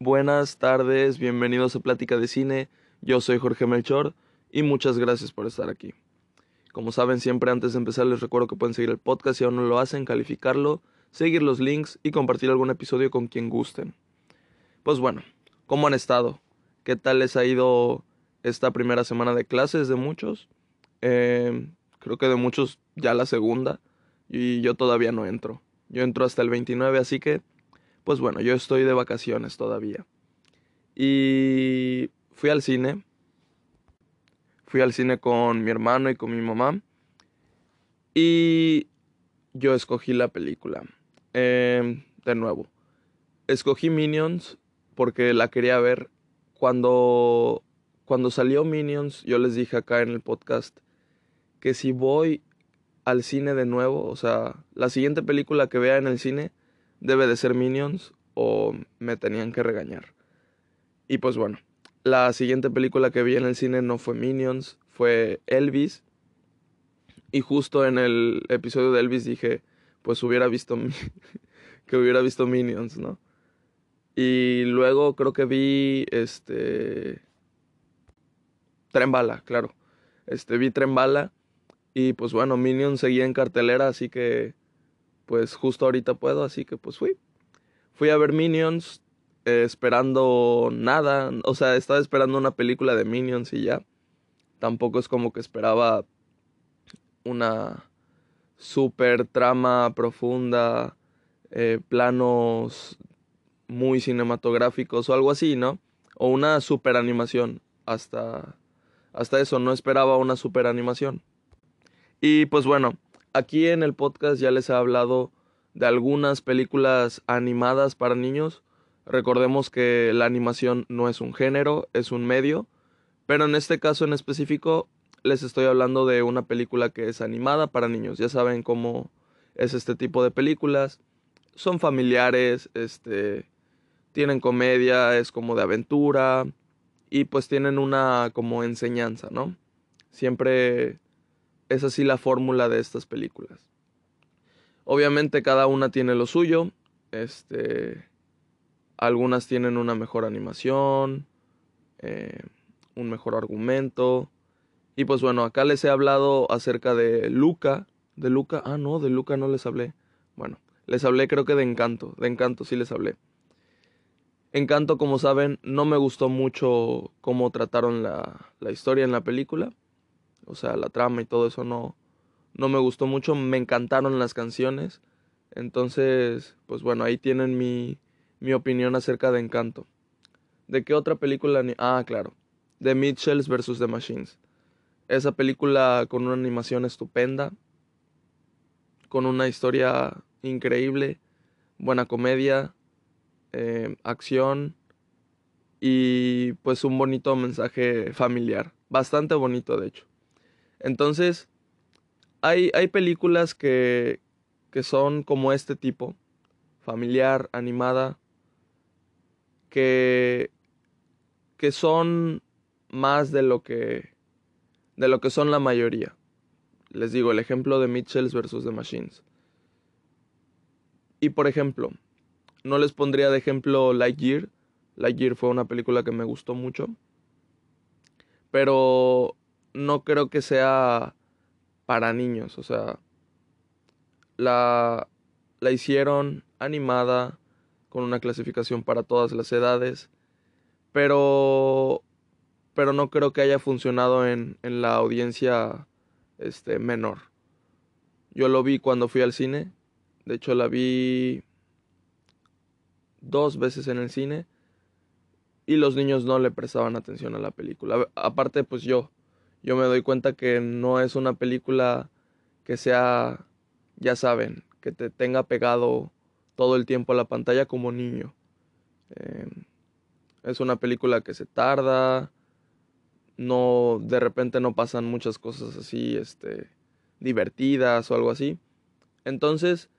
Buenas tardes, bienvenidos a Plática de Cine. Yo soy Jorge Melchor y muchas gracias por estar aquí. Como saben, siempre antes de empezar les recuerdo que pueden seguir el podcast si aún no lo hacen, calificarlo, seguir los links y compartir algún episodio con quien gusten. Pues bueno, ¿cómo han estado? ¿Qué tal les ha ido esta primera semana de clases de muchos? Eh, creo que de muchos ya la segunda y yo todavía no entro. Yo entro hasta el 29, así que pues bueno, yo estoy de vacaciones todavía. Y fui al cine. Fui al cine con mi hermano y con mi mamá. Y yo escogí la película. Em, de nuevo. Escogí Minions porque la quería ver. Cuando, cuando salió Minions, yo les dije acá en el podcast que si voy al cine de nuevo, o sea, la siguiente película que vea en el cine, debe de ser Minions o me tenían que regañar. Y pues bueno, la siguiente película que vi en el cine no fue Minions, fue Elvis. Y justo en el episodio de Elvis dije, pues hubiera visto que hubiera visto Minions, ¿no? Y luego creo que vi este Tren Bala, claro. Este vi Tren Bala y pues bueno, Minions seguía en cartelera, así que pues justo ahorita puedo, así que pues fui. Fui a ver Minions eh, esperando nada, o sea, estaba esperando una película de Minions y ya. Tampoco es como que esperaba una super trama profunda, eh, planos muy cinematográficos o algo así, ¿no? O una super animación. Hasta, hasta eso, no esperaba una super animación. Y pues bueno, Aquí en el podcast ya les he hablado de algunas películas animadas para niños. Recordemos que la animación no es un género, es un medio. Pero en este caso en específico les estoy hablando de una película que es animada para niños. Ya saben cómo es este tipo de películas. Son familiares, este, tienen comedia, es como de aventura y pues tienen una como enseñanza, ¿no? Siempre es así la fórmula de estas películas. Obviamente cada una tiene lo suyo. Este, algunas tienen una mejor animación, eh, un mejor argumento. Y pues bueno, acá les he hablado acerca de Luca. De Luca, ah no, de Luca no les hablé. Bueno, les hablé creo que de Encanto. De Encanto sí les hablé. Encanto, como saben, no me gustó mucho cómo trataron la, la historia en la película. O sea, la trama y todo eso no, no me gustó mucho. Me encantaron las canciones. Entonces, pues bueno, ahí tienen mi, mi opinión acerca de Encanto. ¿De qué otra película? Ah, claro. The Mitchells vs. The Machines. Esa película con una animación estupenda. Con una historia increíble. Buena comedia. Eh, acción. Y pues un bonito mensaje familiar. Bastante bonito, de hecho. Entonces, hay, hay películas que, que son como este tipo, familiar, animada, que, que son más de lo que, de lo que son la mayoría. Les digo, el ejemplo de Mitchells versus The Machines. Y por ejemplo, no les pondría de ejemplo Lightyear. Lightyear fue una película que me gustó mucho. Pero no creo que sea para niños, o sea, la, la hicieron animada con una clasificación para todas las edades, pero pero no creo que haya funcionado en, en la audiencia este, menor. Yo lo vi cuando fui al cine, de hecho la vi dos veces en el cine y los niños no le prestaban atención a la película. Aparte, pues yo, yo me doy cuenta que no es una película que sea, ya saben, que te tenga pegado todo el tiempo a la pantalla como niño. Em, es una película que se tarda, no, de repente no pasan muchas cosas así, este, divertidas o algo así. Entonces,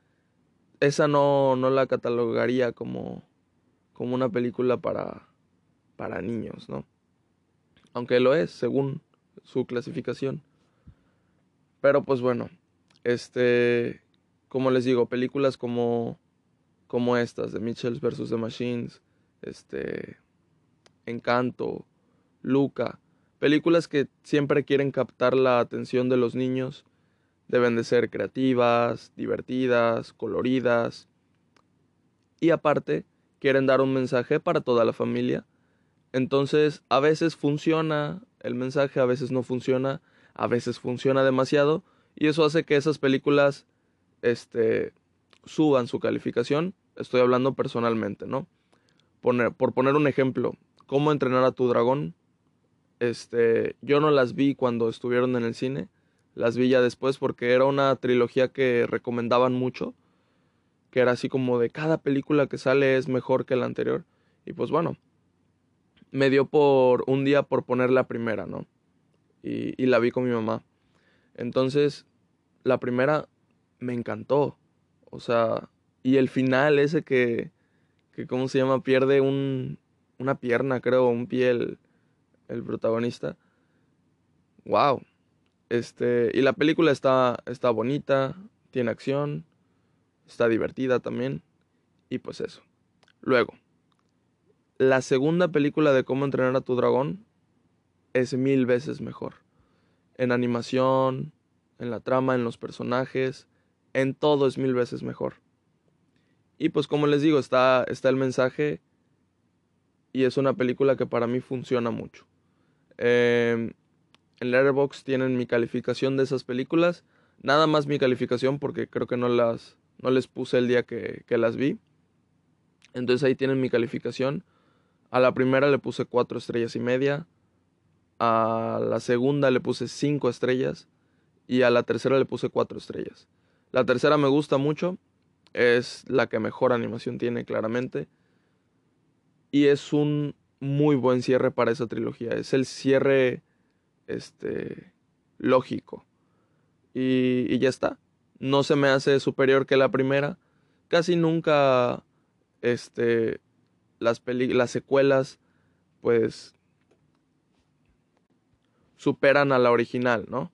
esa no, no la catalogaría como, como una película para, para niños, ¿no? Aunque lo es, según su clasificación. Pero pues bueno, este, como les digo, películas como, como estas, de Mitchells vs. The Machines, este, Encanto, Luca, películas que siempre quieren captar la atención de los niños, deben de ser creativas, divertidas, coloridas y aparte quieren dar un mensaje para toda la familia. Entonces, a veces funciona el mensaje, a veces no funciona, a veces funciona demasiado y eso hace que esas películas este suban su calificación. Estoy hablando personalmente, ¿no? por poner un ejemplo, ¿cómo entrenar a tu dragón? Este, yo no las vi cuando estuvieron en el cine, las vi ya después porque era una trilogía que recomendaban mucho, que era así como de cada película que sale es mejor que la anterior. Y pues bueno, me dio por un día por poner la primera, ¿no? Y, la vi con mi mamá. Entonces, la primera me encantó. O sea, y el final ese que, que ¿cómo se llama? Pierde un, una pierna, creo, un pie el, el protagonista. Wow. Este, y la película está, está bonita, tiene acción, está divertida también. Y pues eso. Luego, la segunda película de cómo entrenar a tu dragón es mil veces mejor. En animación, en la trama, en los personajes, en todo es mil veces mejor. Y pues como les digo, está, está el mensaje y es una película que para mí funciona mucho. Eh, en Letterboxd tienen mi calificación de esas películas. Nada más mi calificación porque creo que no las no les puse el día que, que las vi. Entonces ahí tienen mi calificación. A la primera le puse cuatro estrellas y media. A la segunda le puse cinco estrellas. Y a la tercera le puse cuatro estrellas. La tercera me gusta mucho. Es la que mejor animación tiene claramente. Y es un muy buen cierre para esa trilogía. Es el cierre este, lógico. Y, y ya está. No se me hace superior que la primera. Casi nunca este, las, las secuelas pues superan a la original, ¿no?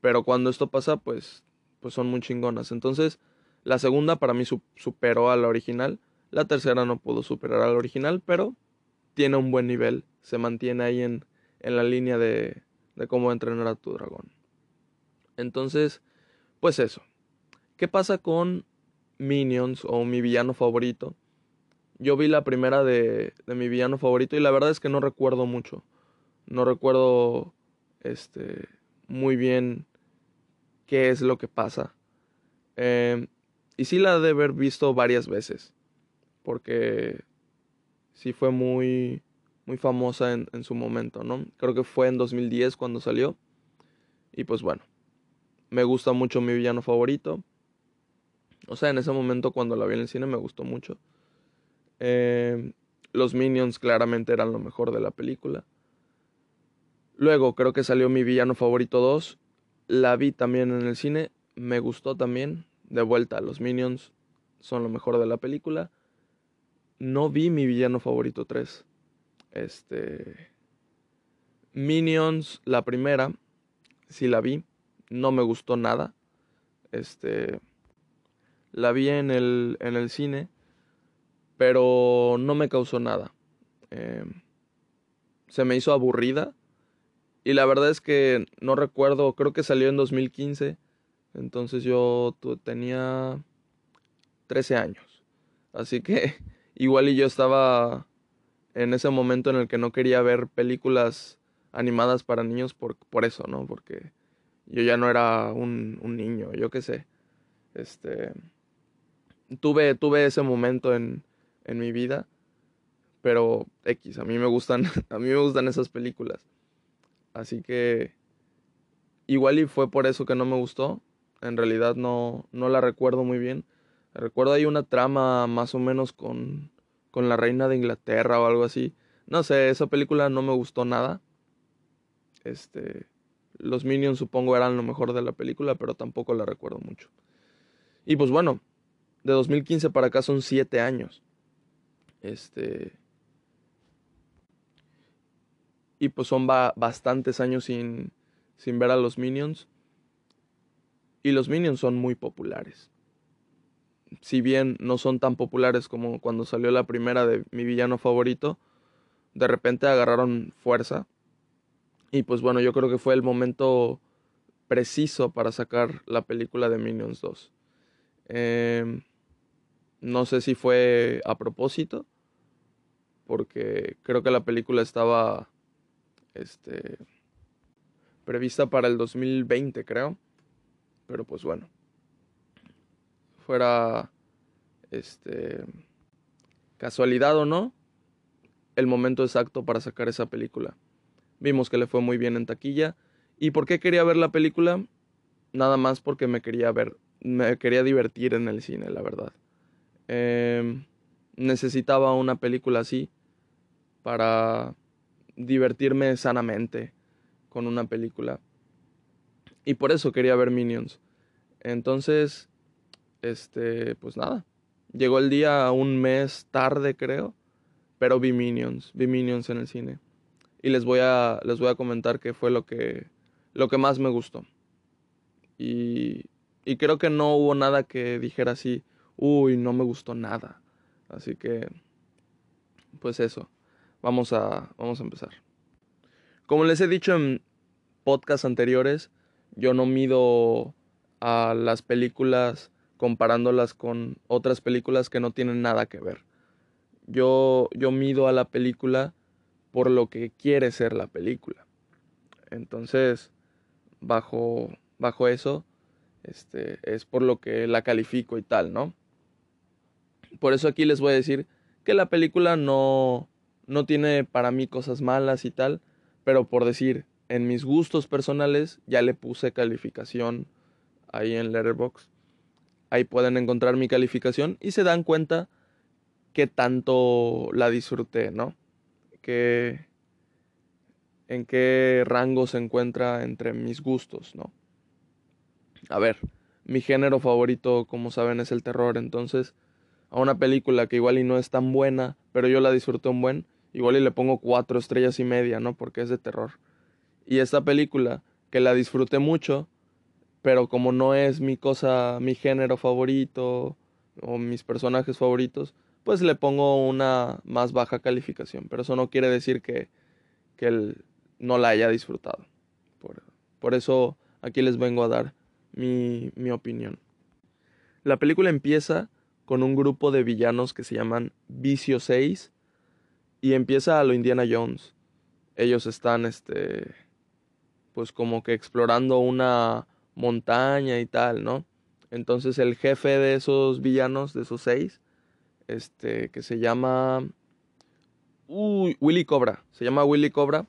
Pero cuando esto pasa, pues, pues son muy chingonas. Entonces, la segunda para mí superó a la original. La tercera no pudo superar a la original, pero tiene un buen nivel. Se mantiene ahí en, en la línea de, de cómo entrenar a tu dragón. Entonces, pues eso. ¿Qué pasa con Minions o mi villano favorito? Yo vi la primera de, de mi villano favorito y la verdad es que no recuerdo mucho. No recuerdo este muy bien qué es lo que pasa. Eh, y sí la de haber visto varias veces. Porque sí fue muy, muy famosa en, en, su momento, ¿no? Creo que fue en 2010 cuando salió. Y pues bueno, me gusta mucho mi villano favorito. O sea, en ese momento cuando la vi en el cine me gustó mucho. Eh, los Minions claramente eran lo mejor de la película. Luego creo que salió mi villano favorito 2. La vi también en el cine. Me gustó también. De vuelta, los Minions son lo mejor de la película. No vi mi villano favorito 3. Este. Minions, la primera, sí la vi. No me gustó nada. Este. La vi en el, en el cine. Pero no me causó nada. Eh, se me hizo aburrida. Y la verdad es que no recuerdo, creo que salió en 2015. Entonces yo tenía 13 años. Así que igual y yo estaba en ese momento en el que no quería ver películas animadas para niños por, por eso, ¿no? Porque yo ya no era un, un niño, yo qué sé. Este. Tuve, tuve ese momento en, en mi vida. Pero X, a mí me gustan, a mí me gustan esas películas. Así que igual y fue por eso que no me gustó. En realidad no, no la recuerdo muy bien. Recuerdo ahí una trama más o menos con, con la reina de Inglaterra o algo así. No sé, esa película no me gustó nada. Este, los Minions supongo eran lo mejor de la película, pero tampoco la recuerdo mucho. Y pues bueno, de 2015 para acá son 7 años. Este. Y pues son bastantes años sin, sin ver a los Minions. Y los Minions son muy populares. si bien no son tan populares como cuando salió la primera de mi villano favorito, de repente agarraron fuerza. Y pues bueno, yo creo que fue el momento preciso para sacar la película de Minions 2. Em, no sé si fue a propósito, porque creo que la película estaba este, prevista para el 2020, creo. Pero pues bueno, fuera este, casualidad o no, el momento exacto para sacar esa película. Vimos que le fue muy bien en taquilla. ¿Y por qué quería ver la película? Nada más porque me quería ver, me quería divertir en el cine, la verdad. Em, necesitaba una película así para divertirme sanamente con una película. Y por eso quería ver Minions. Entonces, este, pues nada. Llegó el día un mes tarde, creo. Pero vi Minions, vi Minions en el cine. Y les voy a, les voy a comentar qué fue lo que, lo que más me gustó. Y, y creo que no hubo nada que dijera así, uy, no me gustó nada. Así que, pues eso, vamos a, vamos a empezar. Como les he dicho en podcasts anteriores, yo no mido a las películas comparándolas con otras películas que no tienen nada que ver. Yo, yo mido a la película por lo que quiere ser la película. Entonces, bajo, bajo eso, este, es por lo que la califico y tal, ¿no? Por eso aquí les voy a decir que la película no, no tiene para mí cosas malas y tal, pero por decir, en mis gustos personales ya le puse calificación ahí en Letterboxd. Ahí pueden encontrar mi calificación y se dan cuenta que tanto la disfruté, ¿no? Que en qué rango se encuentra entre mis gustos, ¿no? A ver, mi género favorito, como saben, es el terror, entonces a una película que igual y no es tan buena, pero yo la disfruté un buen, igual y le pongo cuatro estrellas y media, ¿no? Porque es de terror. Y esta película, que la disfruté mucho, pero como no es mi cosa, mi género favorito o mis personajes favoritos, pues le pongo una más baja calificación. Pero eso no quiere decir que, que él no la haya disfrutado. Por, por eso aquí les vengo a dar mi, mi opinión. La película empieza con un grupo de villanos que se llaman Vicio 6 y empieza a lo Indiana Jones. Ellos están, este, pues como que explorando una montaña y tal, ¿no? Entonces el jefe de esos villanos, de esos seis, este, que se llama Uy, Willy Cobra, se llama Willy Cobra,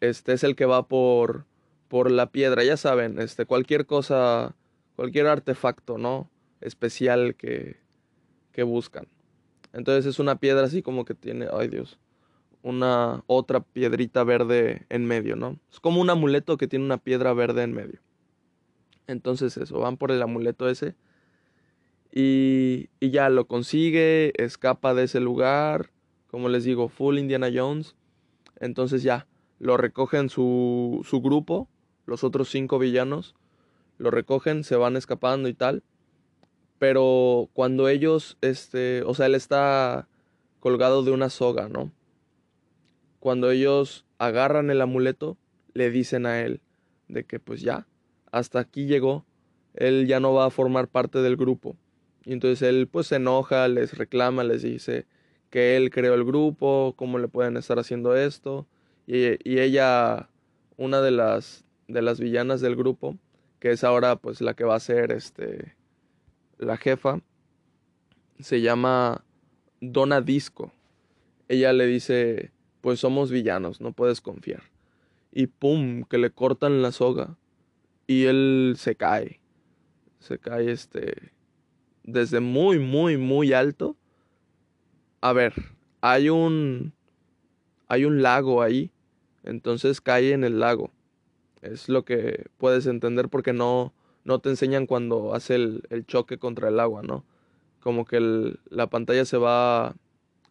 este es el que va por, por la piedra, ya saben, este, cualquier cosa, cualquier artefacto, ¿no? Especial que, que buscan. Entonces es una piedra así como que tiene, ay Dios, una otra piedrita verde en medio, ¿no? Es como un amuleto que tiene una piedra verde en medio. Entonces eso, van por el amuleto ese. Y, y ya lo consigue, escapa de ese lugar. Como les digo, full Indiana Jones. Entonces ya, lo recogen su, su grupo, los otros cinco villanos. Lo recogen, se van escapando y tal. Pero cuando ellos, este, o sea, él está colgado de una soga, ¿no? Cuando ellos agarran el amuleto, le dicen a él de que pues ya, hasta aquí llegó, él ya no va a formar parte del grupo. Y entonces él pues se enoja, les reclama, les dice que él creó el grupo, cómo le pueden estar haciendo esto. Y, y ella, una de las, de las villanas del grupo, que es ahora pues la que va a ser este la jefa, se llama Donna Disco. Ella le dice, pues somos villanos, no puedes confiar. Y pum, que le cortan la soga y él se cae. Se cae este desde muy muy muy alto. A ver, hay un hay un lago ahí, entonces cae en el lago. Es lo que puedes entender porque no no te enseñan cuando hace el, choque contra el agua, ¿no? Como que la pantalla se va,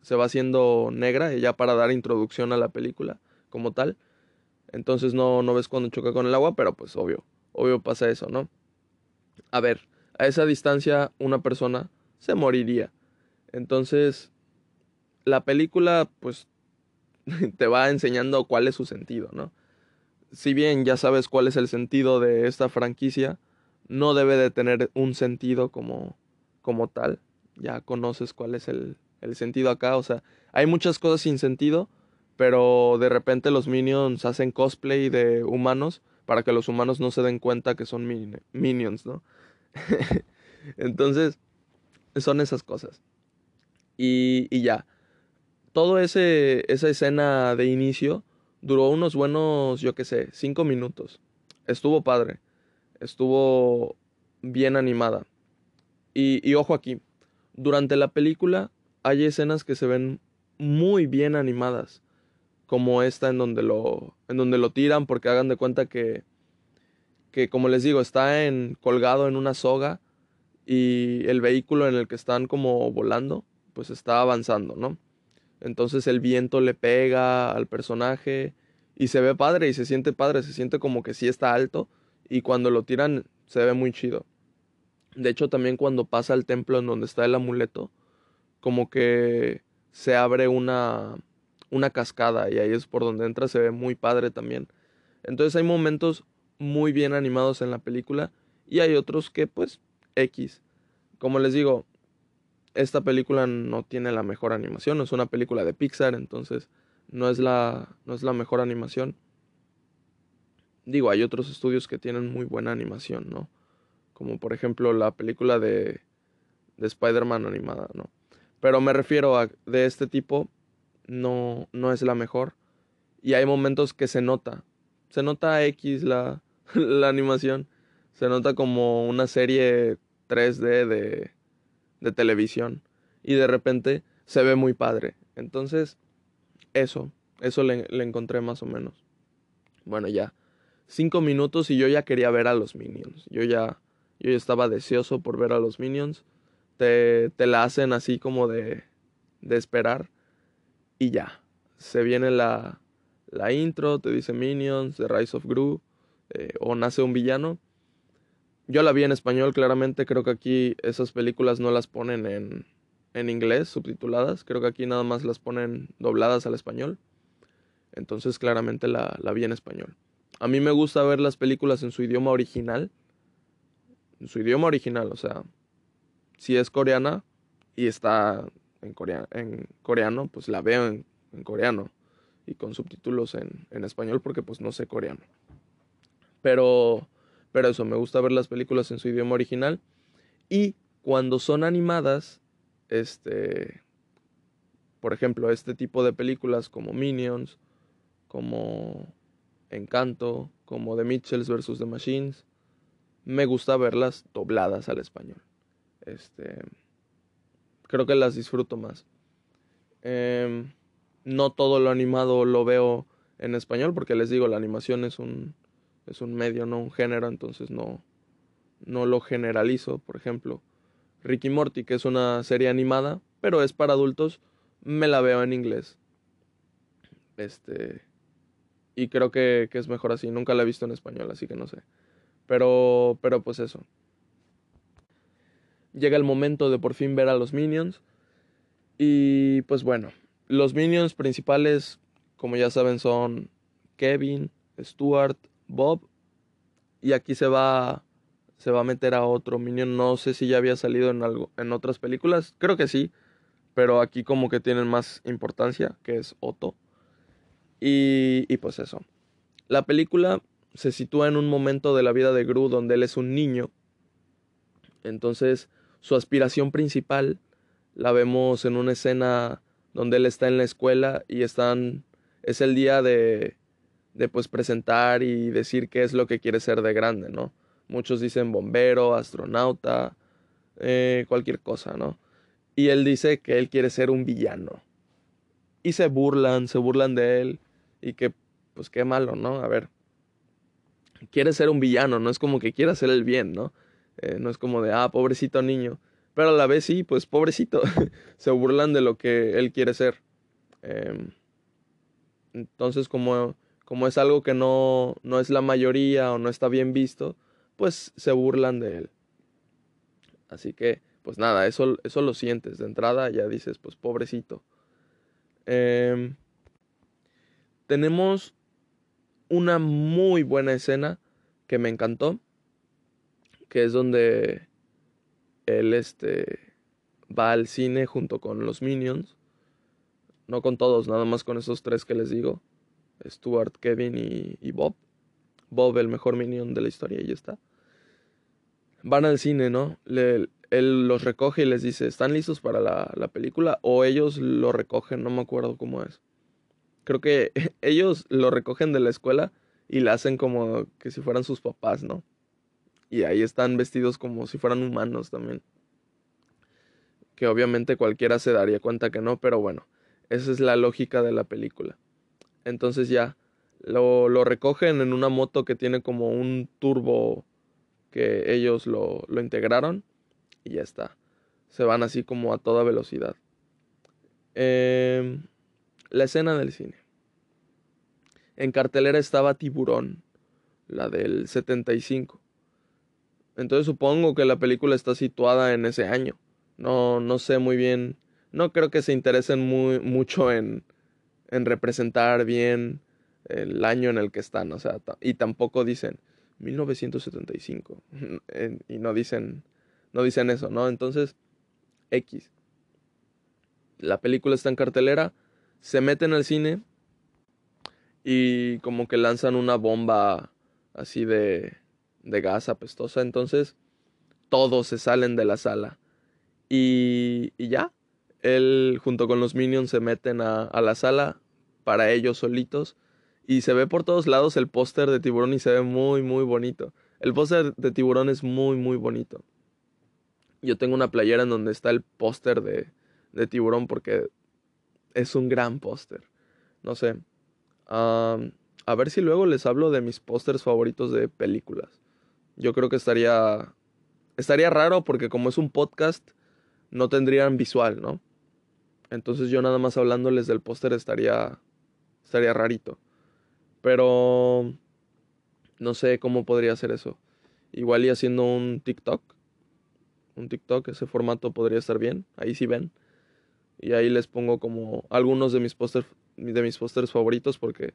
se va haciendo negra ya para dar introducción a la película como tal. Entonces no, no ves cuando choca con el agua, pero pues obvio, obvio pasa eso, ¿no? A ver, a esa distancia una persona se moriría. Entonces, la película, pues, te va enseñando cuál es su sentido, ¿no? Si bien ya sabes cuál es el sentido de esta franquicia, no debe de tener un sentido como, como tal. Ya conoces cuál es el, el sentido acá. O sea, hay muchas cosas sin sentido, pero de repente los minions hacen cosplay de humanos para que los humanos no se den cuenta que son minions, ¿no? Entonces, son esas cosas. Y, y ya. Todo ese, esa escena de inicio duró unos buenos, yo qué sé, cinco minutos. Estuvo padre. Estuvo bien animada. Y, ojo aquí, durante la película hay escenas que se ven muy bien animadas como esta en donde lo, en donde lo tiran porque hagan de cuenta que, que como les digo, está en, colgado en una soga y el vehículo en el que están como volando, pues está avanzando, ¿no? Entonces el viento le pega al personaje y se ve padre y se siente padre, se siente como que sí está alto y cuando lo tiran se ve muy chido. De hecho también cuando pasa al templo en donde está el amuleto, como que se abre una una cascada y ahí es por donde entra, se ve muy padre también. Entonces hay momentos muy bien animados en la película y hay otros que pues X. Como les digo, esta película no tiene la mejor animación, es una película de Pixar, entonces no es la, no es la mejor animación. Digo, hay otros estudios que tienen muy buena animación, ¿no? Como por ejemplo la película de, de Spider-Man animada, ¿no? Pero me refiero a de este tipo, no, no es la mejor. Y hay momentos que se nota. Se nota X la, la animación. Se nota como una serie 3D de, de televisión. Y de repente se ve muy padre. Entonces, eso, eso le, le, encontré más o menos. Bueno, ya. Cinco minutos y yo ya quería ver a los minions. Yo ya, yo estaba deseoso por ver a los minions. Te, te la hacen así como de, de esperar y ya. Se viene la, la intro, te dice Minions, The Rise of Gru, eh, o Nace un villano. Yo la vi en español, claramente. Creo que aquí esas películas no las ponen en, en inglés, subtituladas. Creo que aquí nada más las ponen dobladas al español. Entonces, claramente la, la vi en español. A mí me gusta ver las películas en su idioma original. En su idioma original, o sea, si es coreana y está en, en coreano, pues la veo en, coreano y con subtítulos en, en, español porque pues no sé coreano. Pero, pero eso, me gusta ver las películas en su idioma original y cuando son animadas, este, por ejemplo, este tipo de películas como Minions, como Encanto, como The Mitchells vs. The Machines, me gusta verlas dobladas al español. Este, creo que las disfruto más. Em, no todo lo animado lo veo en español porque les digo, la animación es un, es un medio, no un género, entonces no, no lo generalizo. Por ejemplo, Ricky Morty, que es una serie animada, pero es para adultos, me la veo en inglés. Este. Y creo que, que es mejor así. Nunca la he visto en español, así que no sé. Pero, pero pues eso llega el momento de por fin ver a los minions. Y pues bueno, los minions principales, como ya saben, son Kevin, Stuart, Bob. Y aquí se va, se va a meter a otro minion. No sé si ya había salido en, algo, en otras películas. Creo que sí. Pero aquí como que tienen más importancia, que es Otto. Y, pues eso. La película se sitúa en un momento de la vida de Gru donde él es un niño. Entonces su aspiración principal la vemos en una escena donde él está en la escuela y están es el día de de pues presentar y decir qué es lo que quiere ser de grande, ¿no? Muchos dicen bombero, astronauta, eh, cualquier cosa, ¿no? Y él dice que él quiere ser un villano. Y se burlan, se burlan de él. Y que, pues qué malo, ¿no? A ver. Quiere ser un villano, no es como que quiera hacer el bien, ¿no? Eh, no es como de, ah, pobrecito niño. Pero a la vez sí, pues pobrecito. Se burlan de lo que él quiere ser. Em, entonces, como, como es algo que no, no es la mayoría o no está bien visto, pues se burlan de él. Así que, pues nada, eso, eso lo sientes de entrada, ya dices, pues pobrecito. Em, tenemos una muy buena escena que me encantó, que es donde él este, va al cine junto con los Minions, no con todos, nada más con esos tres que les digo, Stuart, Kevin y, Bob. Bob, el mejor Minion de la historia, y ya está. Van al cine, ¿no? él los recoge y les dice, ¿están listos para la, la película? O ellos lo recogen, no me acuerdo cómo es. Creo que ellos lo recogen de la escuela y la hacen como que si fueran sus papás, ¿no? Y ahí están vestidos como si fueran humanos también. Que obviamente cualquiera se daría cuenta que no, pero bueno, esa es la lógica de la película. Entonces ya, lo, lo recogen en una moto que tiene como un turbo que ellos lo, lo integraron y ya está. Se van así como a toda velocidad. Eh, la escena del cine. En cartelera estaba Tiburón, la del 75. Entonces supongo que la película está situada en ese año. No, no sé muy bien. No creo que se interesen muy, mucho en, en representar bien el año en el que están. O sea, y tampoco dicen 1975. y no dicen, no dicen eso, ¿no? Entonces, X. La película está en cartelera se meten al cine y como que lanzan una bomba así de, de gas apestosa. Entonces todos se salen de la sala. Y, y ya, él junto con los minions se meten a, a la sala para ellos solitos. Y se ve por todos lados el póster de tiburón y se ve muy, muy bonito. El póster de tiburón es muy, muy bonito. Yo tengo una playera en donde está el póster de, de tiburón porque es un gran póster. No sé. a ver si luego les hablo de mis pósters favoritos de películas. Yo creo que estaría. Estaría raro porque, como es un podcast, no tendrían visual, ¿no? Entonces, yo nada más hablándoles del póster estaría. Estaría rarito. Pero. No sé cómo podría ser eso. Igual y haciendo un TikTok. Un TikTok, ese formato podría estar bien. Ahí sí ven. Y ahí les pongo como algunos de mis pósters de mis pósters favoritos porque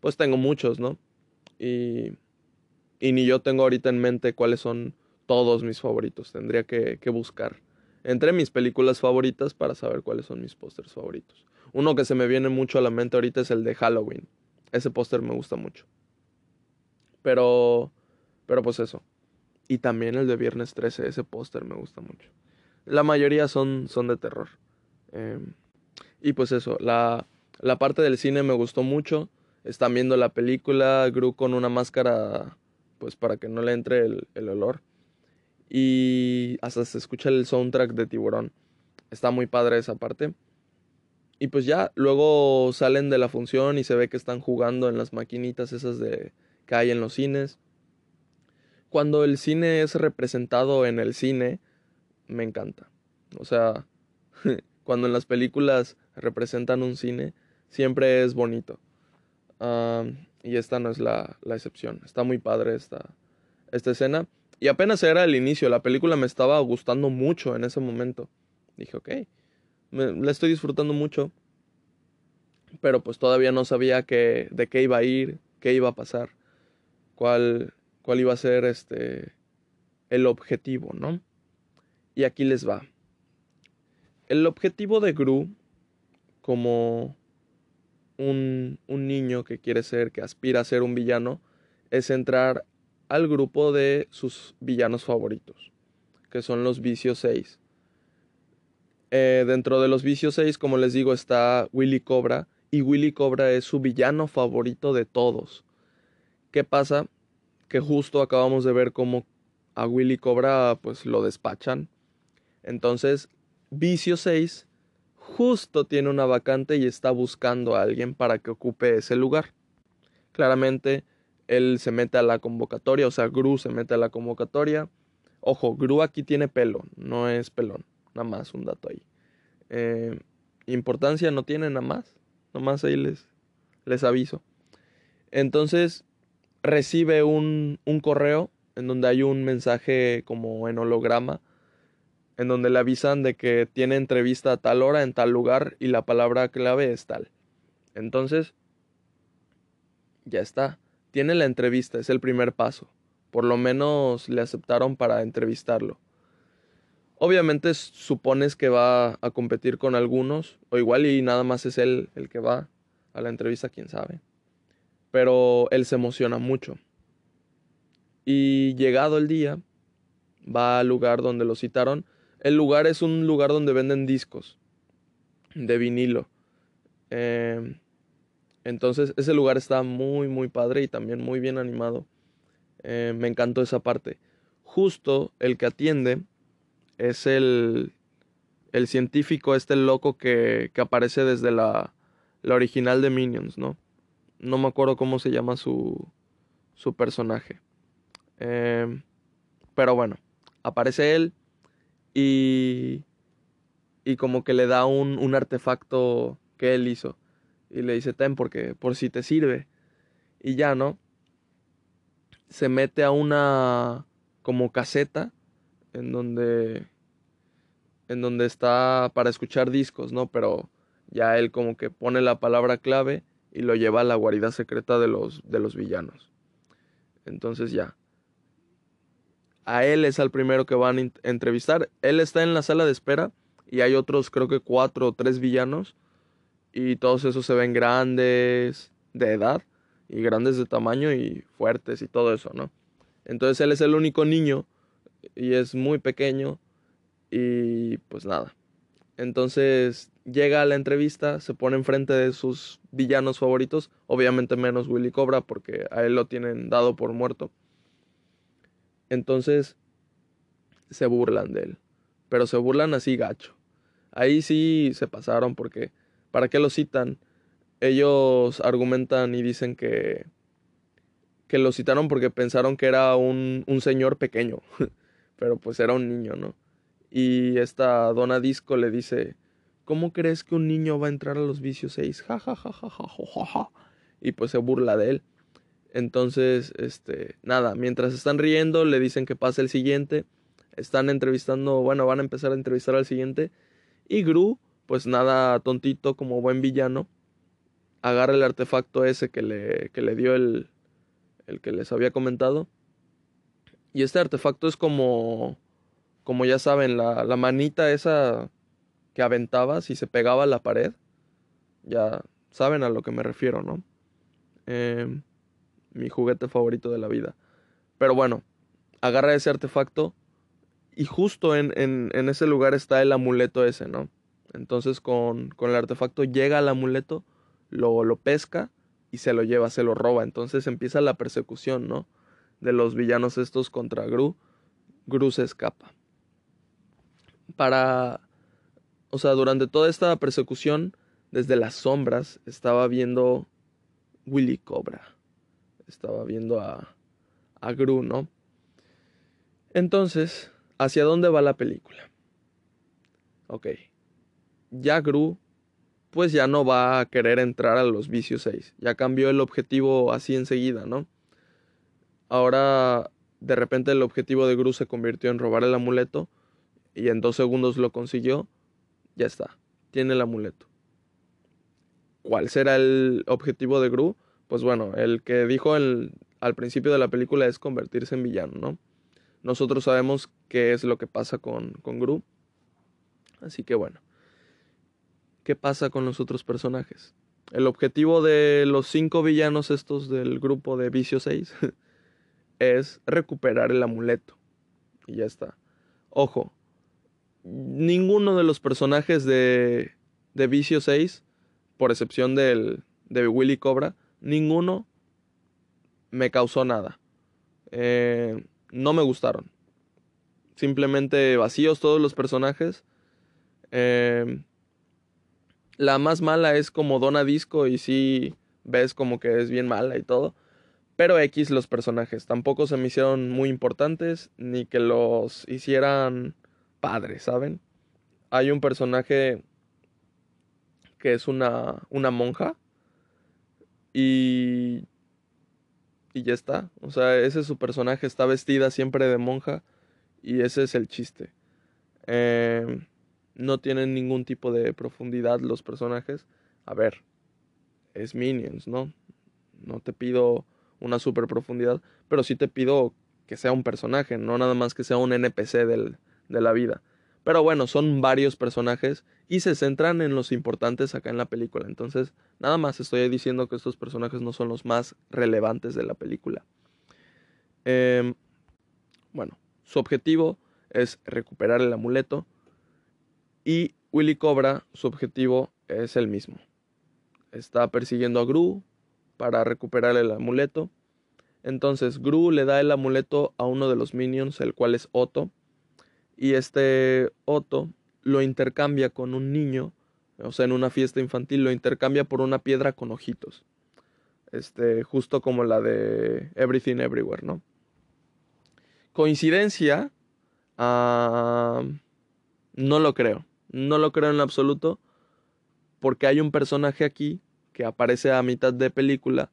pues tengo muchos, ¿no? Y, y ni yo tengo ahorita en mente cuáles son todos mis favoritos. Tendría que, que buscar entre mis películas favoritas para saber cuáles son mis pósters favoritos. Uno que se me viene mucho a la mente ahorita es el de Halloween. Ese póster me gusta mucho. Pero, pero pues eso. Y también el de Viernes 13, ese póster me gusta mucho. La mayoría son, son de terror. Em, y pues eso, la, la, parte del cine me gustó mucho. Están viendo la película, Gru con una máscara, pues para que no le entre el, el olor. Y hasta se escucha el soundtrack de Tiburón. Está muy padre esa parte. Y pues ya, luego salen de la función y se ve que están jugando en las maquinitas esas de que hay en los cines. Cuando el cine es representado en el cine, me encanta. O sea, cuando en las películas representan un cine, siempre es bonito. y esta no es la, excepción. Está muy padre esta, esta escena. Y apenas era el inicio, la película me estaba gustando mucho en ese momento. Dije, ok, me, la estoy disfrutando mucho. Pero pues todavía no sabía que, de qué iba a ir, qué iba a pasar, cuál, cuál iba a ser este, el objetivo, ¿no? Y aquí les va. El objetivo de Gru, como un, un, niño que quiere ser, que aspira a ser un villano, es entrar al grupo de sus villanos favoritos, que son los Vicios 6. Eh, dentro de los Vicios 6, como les digo, está Willy Cobra, y Willy Cobra es su villano favorito de todos. ¿Qué pasa? Que justo acabamos de ver cómo a Willy Cobra pues lo despachan. Entonces Vicio 6 justo tiene una vacante y está buscando a alguien para que ocupe ese lugar. Claramente, él se mete a la convocatoria, o sea, Gru se mete a la convocatoria. Ojo, Gru aquí tiene pelo, no es pelón, nada más un dato ahí. Eh, importancia no tiene nada más, nada más ahí les, les aviso. Entonces, recibe un, un correo en donde hay un mensaje como en holograma en donde le avisan de que tiene entrevista a tal hora en tal lugar y la palabra clave es tal. Entonces, ya está. Tiene la entrevista, es el primer paso. Por lo menos le aceptaron para entrevistarlo. Obviamente supones que va a competir con algunos, o igual y nada más es él el que va a la entrevista, quién sabe. Pero él se emociona mucho. Y llegado el día, va al lugar donde lo citaron. El lugar es un lugar donde venden discos de vinilo. Em, entonces ese lugar está muy, muy padre y también muy bien animado. Em, me encantó esa parte. Justo el que atiende es el, el científico, este loco que, que aparece desde la, la, original de Minions, ¿no? No me acuerdo cómo se llama su, su personaje. Em, pero bueno, aparece él y, y como que le da un, un artefacto que él hizo. Y le dice, ten, porque por si te sirve. Y ya, ¿no? Se mete a una como caseta en donde en donde está para escuchar discos, ¿no? Pero ya él como que pone la palabra clave y lo lleva a la guarida secreta de los de los villanos. Entonces ya. A él es al primero que van a entrevistar. Él está en la sala de espera y hay otros, creo que cuatro o tres villanos. Y todos esos se ven grandes de edad y grandes de tamaño y fuertes y todo eso, ¿no? Entonces él es el único niño y es muy pequeño y pues nada. Entonces llega a la entrevista, se pone enfrente de sus villanos favoritos, obviamente menos Willy Cobra porque a él lo tienen dado por muerto. Entonces se burlan de él, pero se burlan así gacho. Ahí sí se pasaron porque ¿para qué lo citan? Ellos argumentan y dicen que que lo citaron porque pensaron que era un, un señor pequeño. pero pues era un niño, ¿no? Y esta dona disco le dice, ¿cómo crees que un niño va a entrar a los vicios 6? Ja, ja, ja, ja, ja, ja, ja. Y pues se burla de él. Entonces, este, nada, mientras están riendo, le dicen que pase el siguiente. Están entrevistando, bueno, van a empezar a entrevistar al siguiente. Y Gru, pues nada, tontito como buen villano, agarra el artefacto ese que le, que le dio el, el que les había comentado y este artefacto es como, como ya saben, la, la manita esa que aventabas y se pegaba a la pared. Ya saben a lo que me refiero, ¿no? Em, mi juguete favorito de la vida. Pero bueno, agarra ese artefacto y justo en, en, ese lugar está el amuleto ese, ¿no? Entonces con, con el artefacto llega al amuleto, lo, lo pesca y se lo lleva, se lo roba. Entonces empieza la persecución, ¿no? de los villanos estos contra Gru, Gru se escapa. Para... O sea, durante toda esta persecución, desde las sombras, estaba viendo Willy Cobra. Estaba viendo a, a Gru, ¿no? Entonces, ¿hacia dónde va la película? Ok. Ya Gru, pues ya no va a querer entrar a los vicios 6. Ya cambió el objetivo así enseguida, ¿no? Ahora, de repente, el objetivo de Gru se convirtió en robar el amuleto y en dos segundos lo consiguió. Ya está, tiene el amuleto. ¿Cuál será el objetivo de Gru? Pues bueno, el que dijo al principio de la película es convertirse en villano, ¿no? Nosotros sabemos qué es lo que pasa con, con Gru. Así que bueno. ¿Qué pasa con los otros personajes? El objetivo de los cinco villanos estos del grupo de Vicio 6 es recuperar el amuleto. Y ya está. Ojo, ninguno de los personajes de, de Vicio 6, por excepción del, de Willy Cobra, ninguno me causó nada. Eh, no me gustaron. Simplemente vacíos todos los personajes. Eh, la más mala es como Dona Disco y si ves como que es bien mala y todo. Pero X los personajes tampoco se me hicieron muy importantes ni que los hicieran padres, ¿saben? Hay un personaje que es una, una monja y, y ya está. O sea, ese es su personaje, está vestida siempre de monja y ese es el chiste. Eh, no tienen ningún tipo de profundidad los personajes. A ver, es Minions, ¿no? No te pido una super profundidad, pero sí te pido que sea un personaje, no nada más que sea un NPC del, de la vida. Pero bueno, son varios personajes y se centran en los importantes acá en la película. Entonces, nada más estoy diciendo que estos personajes no son los más relevantes de la película. Em, bueno, su objetivo es recuperar el amuleto y Willy Cobra, su objetivo es el mismo. Está persiguiendo a Gru para recuperar el amuleto. Entonces Gru le da el amuleto a uno de los minions, el cual es Otto. Y este Otto lo intercambia con un niño, o sea, en una fiesta infantil, lo intercambia por una piedra con ojitos. Este, justo como la de Everything Everywhere, ¿no? Coincidencia, no lo creo. No lo creo en absoluto. Porque hay un personaje aquí que aparece a mitad de película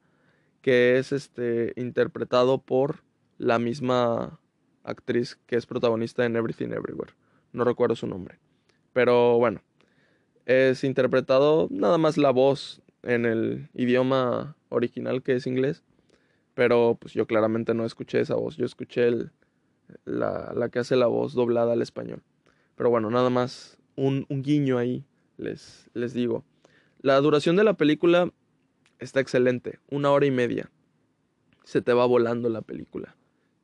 que es este interpretado por la misma actriz que es protagonista en Everything Everywhere. No recuerdo su nombre. Pero bueno, es interpretado nada más la voz en el idioma original que es inglés. Pero pues yo claramente no escuché esa voz. Yo escuché la, la, que hace la voz doblada al español. Pero bueno, nada más un, guiño ahí, les, les digo. La duración de la película está excelente, una hora y media. Se te va volando la película.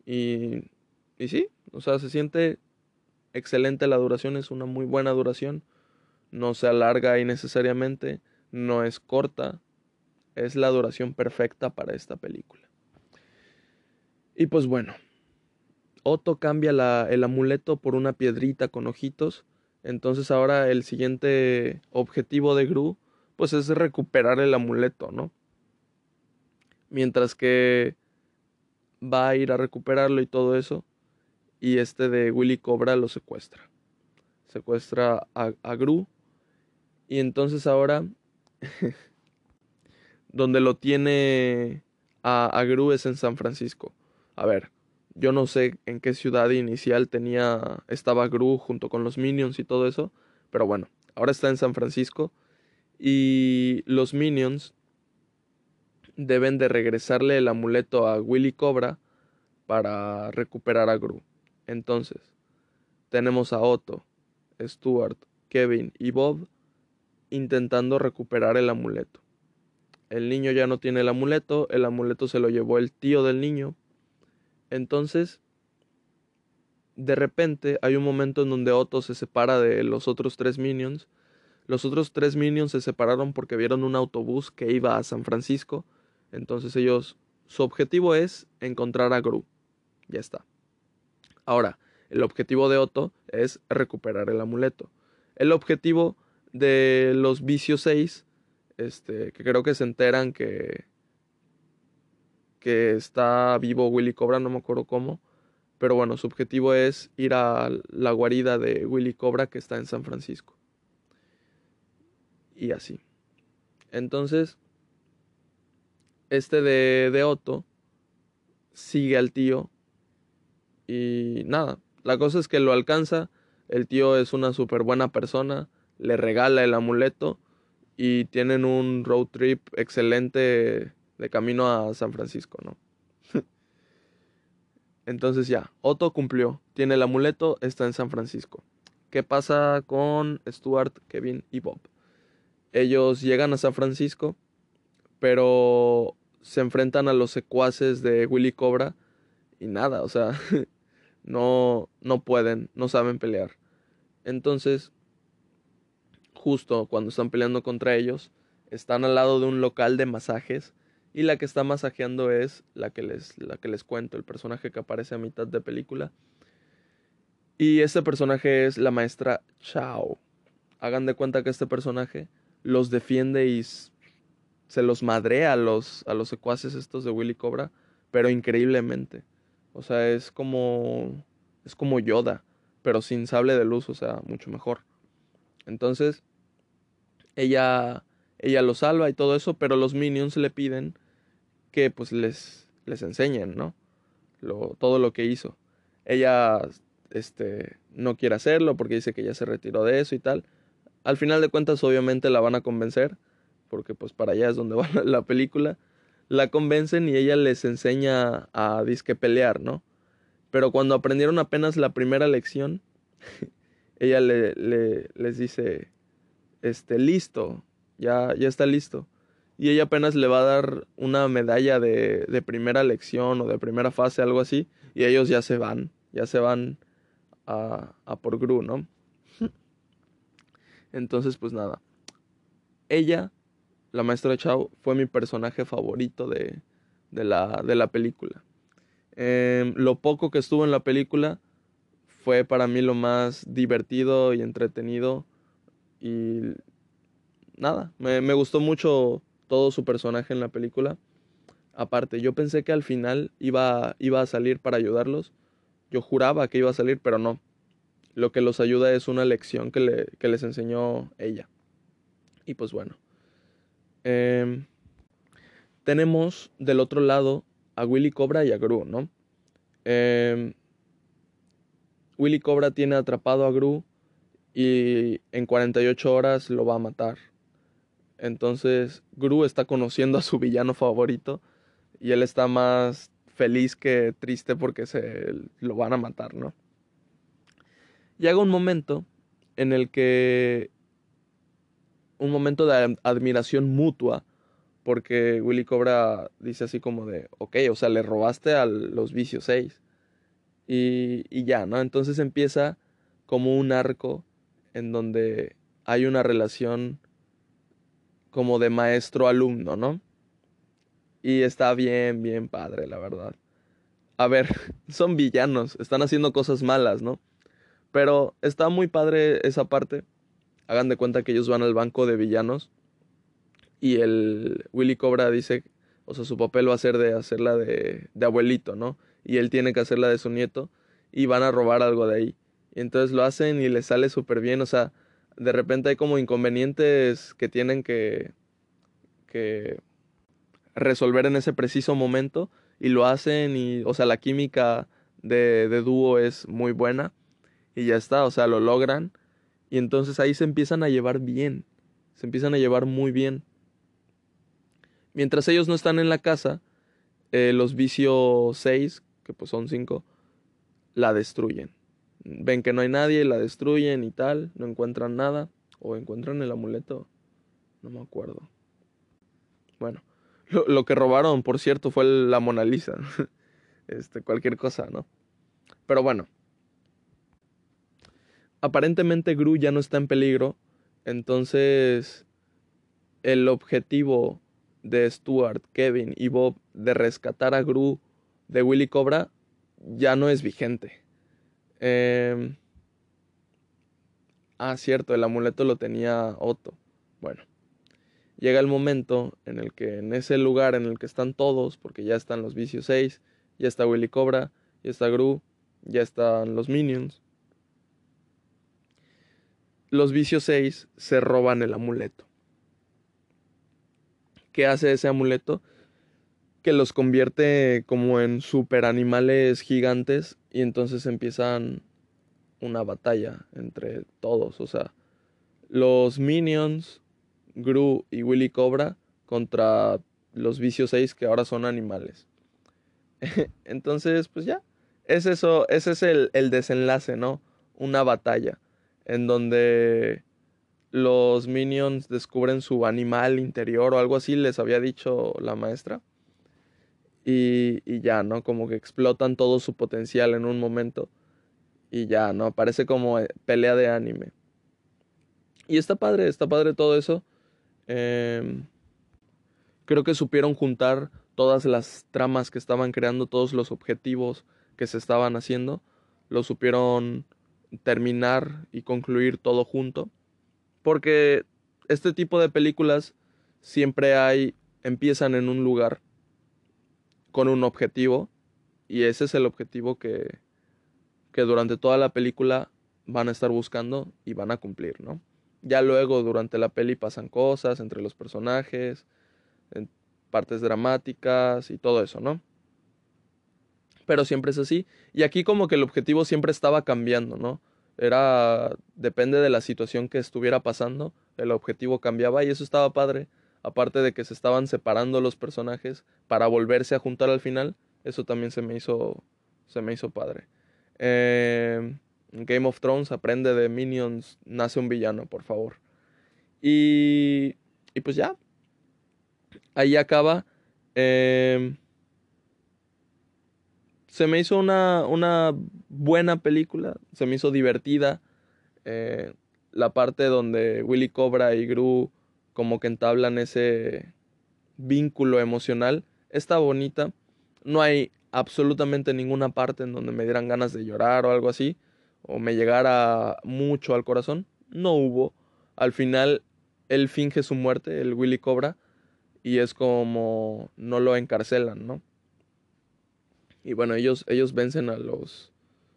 Y, y sí, o sea, se siente excelente la duración, es una muy buena duración. No se alarga innecesariamente, no es corta, es la duración perfecta para esta película. Y pues bueno, Otto cambia el amuleto por una piedrita con ojitos entonces ahora el siguiente objetivo de Gru pues es recuperar el amuleto, ¿no? Mientras que va a ir a recuperarlo y todo eso. Y este de Willy Cobra lo secuestra. Secuestra a, Gru. Y entonces ahora, donde lo tiene a, a Gru es en San Francisco. A ver, yo no sé en qué ciudad inicial tenía, estaba Gru junto con los Minions y todo eso, pero bueno, ahora está en San Francisco y los Minions deben de regresarle el amuleto a Willy Cobra para recuperar a Gru. Entonces, tenemos a Otto, Stuart, Kevin y Bob intentando recuperar el amuleto. El niño ya no tiene el amuleto, el amuleto se lo llevó el tío del niño, entonces, de repente hay un momento en donde Otto se separa de los otros tres minions. Los otros tres minions se separaron porque vieron un autobús que iba a San Francisco. Entonces ellos, su objetivo es encontrar a Gru. Ya está. Ahora, el objetivo de Otto es recuperar el amuleto. El objetivo de los vicios 6, este, que creo que se enteran que que está vivo Willy Cobra, no me acuerdo cómo. Pero bueno, su objetivo es ir a la guarida de Willy Cobra que está en San Francisco. Y así. Entonces, este de, de Otto sigue al tío. Y nada, la cosa es que lo alcanza. El tío es una súper buena persona. Le regala el amuleto. Y tienen un road trip excelente de camino a San Francisco, ¿no? Entonces ya, Otto cumplió, tiene el amuleto, está en San Francisco. ¿Qué pasa con Stuart, Kevin y Bob? Ellos llegan a San Francisco, pero se enfrentan a los secuaces de Willy Cobra y nada, o sea, no, no pueden, no saben pelear. Entonces, justo cuando están peleando contra ellos, están al lado de un local de masajes y la que está masajeando es la que les, la que les cuento, el personaje que aparece a mitad de película. Y este personaje es la maestra Chao. Hagan de cuenta que este personaje los defiende y se los madrea a los, a los secuaces estos de Willy Cobra, pero increíblemente. O sea, es como. Es como Yoda, pero sin sable de luz, o sea, mucho mejor. Entonces, ella. Ella lo salva y todo eso, pero los minions le piden que pues les, les enseñen, ¿no? Lo, todo lo que hizo. Ella este, no quiere hacerlo porque dice que ya se retiró de eso y tal. Al final de cuentas, obviamente la van a convencer, porque pues para allá es donde va la película. La convencen y ella les enseña a disque pelear, ¿no? Pero cuando aprendieron apenas la primera lección, ella le, le, les dice, este, listo, ya, ya está listo. Y ella apenas le va a dar una medalla de, de primera lección o de primera fase, algo así, y ellos ya se van, ya se van a, a por Gru, ¿no? Entonces, pues nada. Ella, la maestra Chao, fue mi personaje favorito de, de, la, de la película. Eh, lo poco que estuvo en la película fue para mí lo más divertido y entretenido. Y nada, me, me gustó mucho todo su personaje en la película. Aparte, yo pensé que al final iba, iba a salir para ayudarlos. Yo juraba que iba a salir, pero no lo que los ayuda es una lección que, le, que les enseñó ella. Y pues bueno. Eh, tenemos del otro lado a Willy Cobra y a Gru, ¿no? Eh, Willy Cobra tiene atrapado a Gru y en 48 horas lo va a matar. Entonces Gru está conociendo a su villano favorito y él está más feliz que triste porque se lo van a matar, ¿no? llega un momento en el que un momento de admiración mutua porque Willy Cobra dice así como de, ok, o sea, le robaste a los vicios 6 y, y ya, ¿no? Entonces empieza como un arco en donde hay una relación como de maestro-alumno, ¿no? Y está bien, bien padre, la verdad. A ver, son villanos, están haciendo cosas malas, ¿no? Pero está muy padre esa parte. Hagan de cuenta que ellos van al banco de villanos. Y el Willy Cobra dice, o sea, su papel va a ser de hacerla de, de abuelito, ¿no? Y él tiene que hacerla de su nieto. Y van a robar algo de ahí. Y entonces lo hacen y les sale súper bien. O sea, de repente hay como inconvenientes que tienen que, que resolver en ese preciso momento. Y lo hacen y, o sea, la química de, de dúo es muy buena y ya está, o sea, lo logran y entonces ahí se empiezan a llevar bien, se empiezan a llevar muy bien. Mientras ellos no están en la casa, eh, los vicios 6, que pues son 5, la destruyen. Ven que no hay nadie, la destruyen y tal, no encuentran nada, o encuentran el amuleto, no me acuerdo. Bueno, lo, lo que robaron, por cierto, fue la Mona Lisa. este, cualquier cosa, ¿no? Pero bueno, aparentemente Gru ya no está en peligro, entonces el objetivo de Stuart, Kevin y Bob de rescatar a Gru de Willy Cobra ya no es vigente. Eh... Ah, cierto, el amuleto lo tenía Otto. Bueno, llega el momento en el que en ese lugar en el que están todos, porque ya están los vicios 6, ya está Willy Cobra, ya está Gru, ya están los minions los vicios 6 se roban el amuleto. ¿Qué hace ese amuleto? Que los convierte como en super animales gigantes y entonces empiezan una batalla entre todos. O sea, los minions, Gru y Willy Cobra contra los vicios 6 que ahora son animales. entonces, pues ya. Es eso, ese es el, el desenlace, ¿no? Una batalla en donde los minions descubren su animal interior o algo así, les había dicho la maestra. Y, y, ya, ¿no? Como que explotan todo su potencial en un momento. Y ya, ¿no? Parece como eh, pelea de anime. Y está padre, está padre todo eso. Eh, creo que supieron juntar todas las tramas que estaban creando, todos los objetivos que se estaban haciendo. Lo supieron terminar y concluir todo junto. Porque este tipo de películas siempre hay, empiezan en un lugar con un objetivo y ese es el objetivo que, que durante toda la película van a estar buscando y van a cumplir, ¿no? Ya luego durante la peli pasan cosas entre los personajes, en partes dramáticas y todo eso, ¿no? Pero siempre es así. Y aquí como que el objetivo siempre estaba cambiando, ¿no? Era, depende de la situación que estuviera pasando, el objetivo cambiaba y eso estaba padre. Aparte de que se estaban separando los personajes para volverse a juntar al final, eso también se me hizo, se me hizo padre. Eh, Game of Thrones aprende de Minions, nace un villano, por favor. Y, y pues ya, ahí acaba. Eh, se me hizo una, una buena película, se me hizo divertida. Eh, la parte donde Willy Cobra y Gru como que entablan ese vínculo emocional está bonita. No hay absolutamente ninguna parte en donde me dieran ganas de llorar o algo así, o me llegara mucho al corazón. No hubo. Al final, él finge su muerte, el Willy Cobra, y es como no lo encarcelan, ¿no? Y bueno, ellos, ellos vencen a los,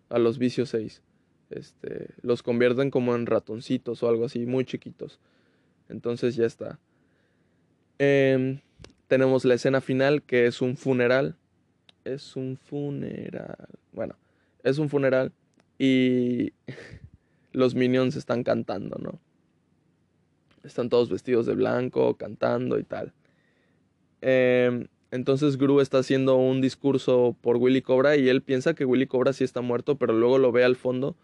a los vicios 6. Este, los convierten como en ratoncitos o algo así, muy chiquitos. Entonces ya está. Em, tenemos la escena final que es un funeral. Es un funeral. Bueno, es un funeral y los minions están cantando, ¿no? Están todos vestidos de blanco, cantando y tal. Eh, entonces Gru está haciendo un discurso por Willy Cobra y él piensa que Willy Cobra sí está muerto, pero luego lo ve al fondo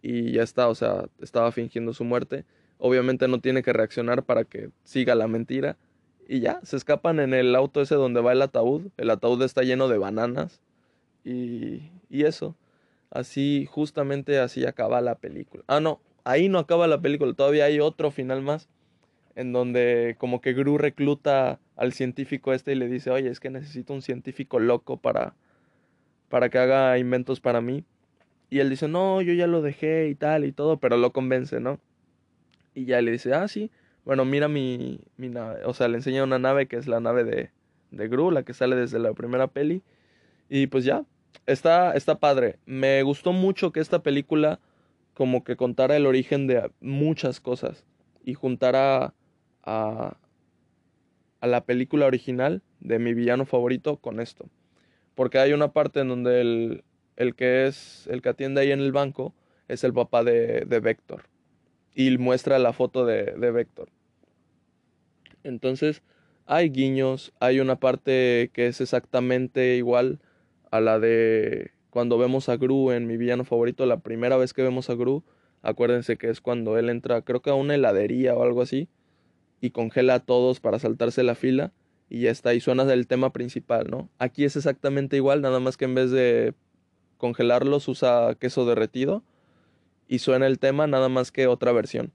y ya está, o sea, estaba fingiendo su muerte. Obviamente no tiene que reaccionar para que siga la mentira. Y ya, se escapan en el auto ese donde va el ataúd. El ataúd está lleno de bananas. Y, y eso. Así, justamente así acaba la película. Ah, no, ahí no acaba la película. Todavía hay otro final más. En donde como que Gru recluta al científico este y le dice, oye, es que necesito un científico loco para, para que haga inventos para mí. Y él dice, no, yo ya lo dejé y tal y todo, pero lo convence, ¿no? Y ya le dice, ah, sí, bueno, mira mi, mi nave. O sea, le enseña una nave que es la nave de, de Gru, la que sale desde la primera peli. Y pues ya, está, está padre. Me gustó mucho que esta película como que contara el origen de muchas cosas y juntara a, a la película original de mi villano favorito con esto. Porque hay una parte en donde el, el que es el que atiende ahí en el banco es el papá de, de Vector. Y muestra la foto de, de Vector. Entonces, hay guiños, hay una parte que es exactamente igual a la de cuando vemos a Gru en mi villano favorito, la primera vez que vemos a Gru, acuérdense que es cuando él entra, creo que a una heladería o algo así, y congela a todos para saltarse la fila y ya está, y suena del tema principal, ¿no? Aquí es exactamente igual, nada más que en vez de congelarlos usa queso derretido y suena el tema nada más que otra versión,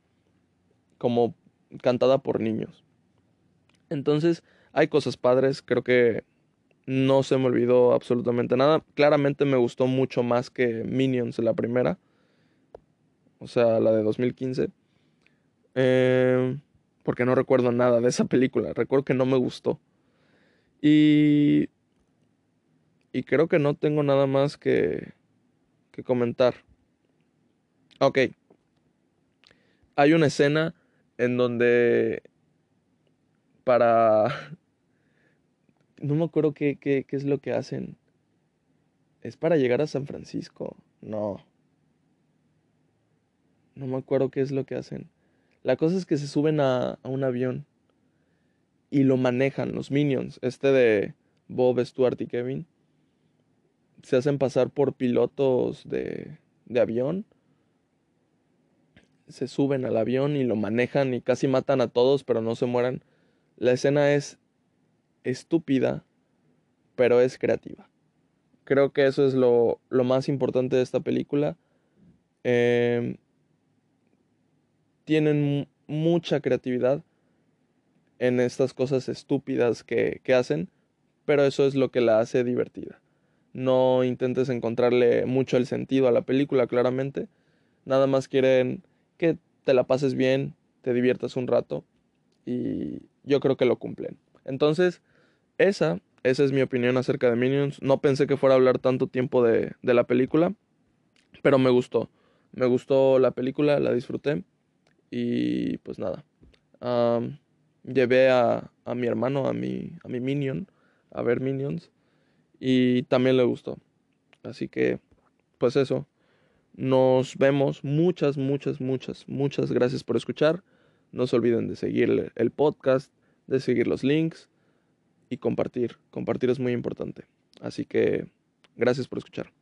como cantada por niños. Entonces, hay cosas padres, creo que no se me olvidó absolutamente nada. Claramente me gustó mucho más que Minions la primera, o sea, la de 2015. Eh, porque no recuerdo nada de esa película. Recuerdo que no me gustó. Y, y creo que no tengo nada más que, que comentar. Ok. Hay una escena en donde para... No me acuerdo qué, qué, qué es lo que hacen. ¿Es para llegar a San Francisco? No. No me acuerdo qué es lo que hacen. La cosa es que se suben a, un avión y lo manejan los minions, este de Bob, Stuart y Kevin. Se hacen pasar por pilotos de, de avión. Se suben al avión y lo manejan y casi matan a todos, pero no se mueran. La escena es estúpida, pero es creativa. Creo que eso es lo, lo más importante de esta película. Eh, tienen mucha creatividad en estas cosas estúpidas que, hacen, pero eso es lo que la hace divertida. No intentes encontrarle mucho el sentido a la película, claramente. Nada más quieren que te la pases bien, te diviertas un rato y yo creo que lo cumplen. Entonces, esa, esa es mi opinión acerca de Minions. No pensé que fuera a hablar tanto tiempo de, de la película, pero me gustó. Me gustó la película, la disfruté. Y pues nada. llevé a, mi hermano, a mi, a mi Minion, a ver Minions. Y también le gustó. Así que, pues eso. Nos vemos. Muchas, muchas, muchas, muchas gracias por escuchar. No se olviden de seguir el podcast, de seguir los links y compartir. Compartir es muy importante. Así que, gracias por escuchar.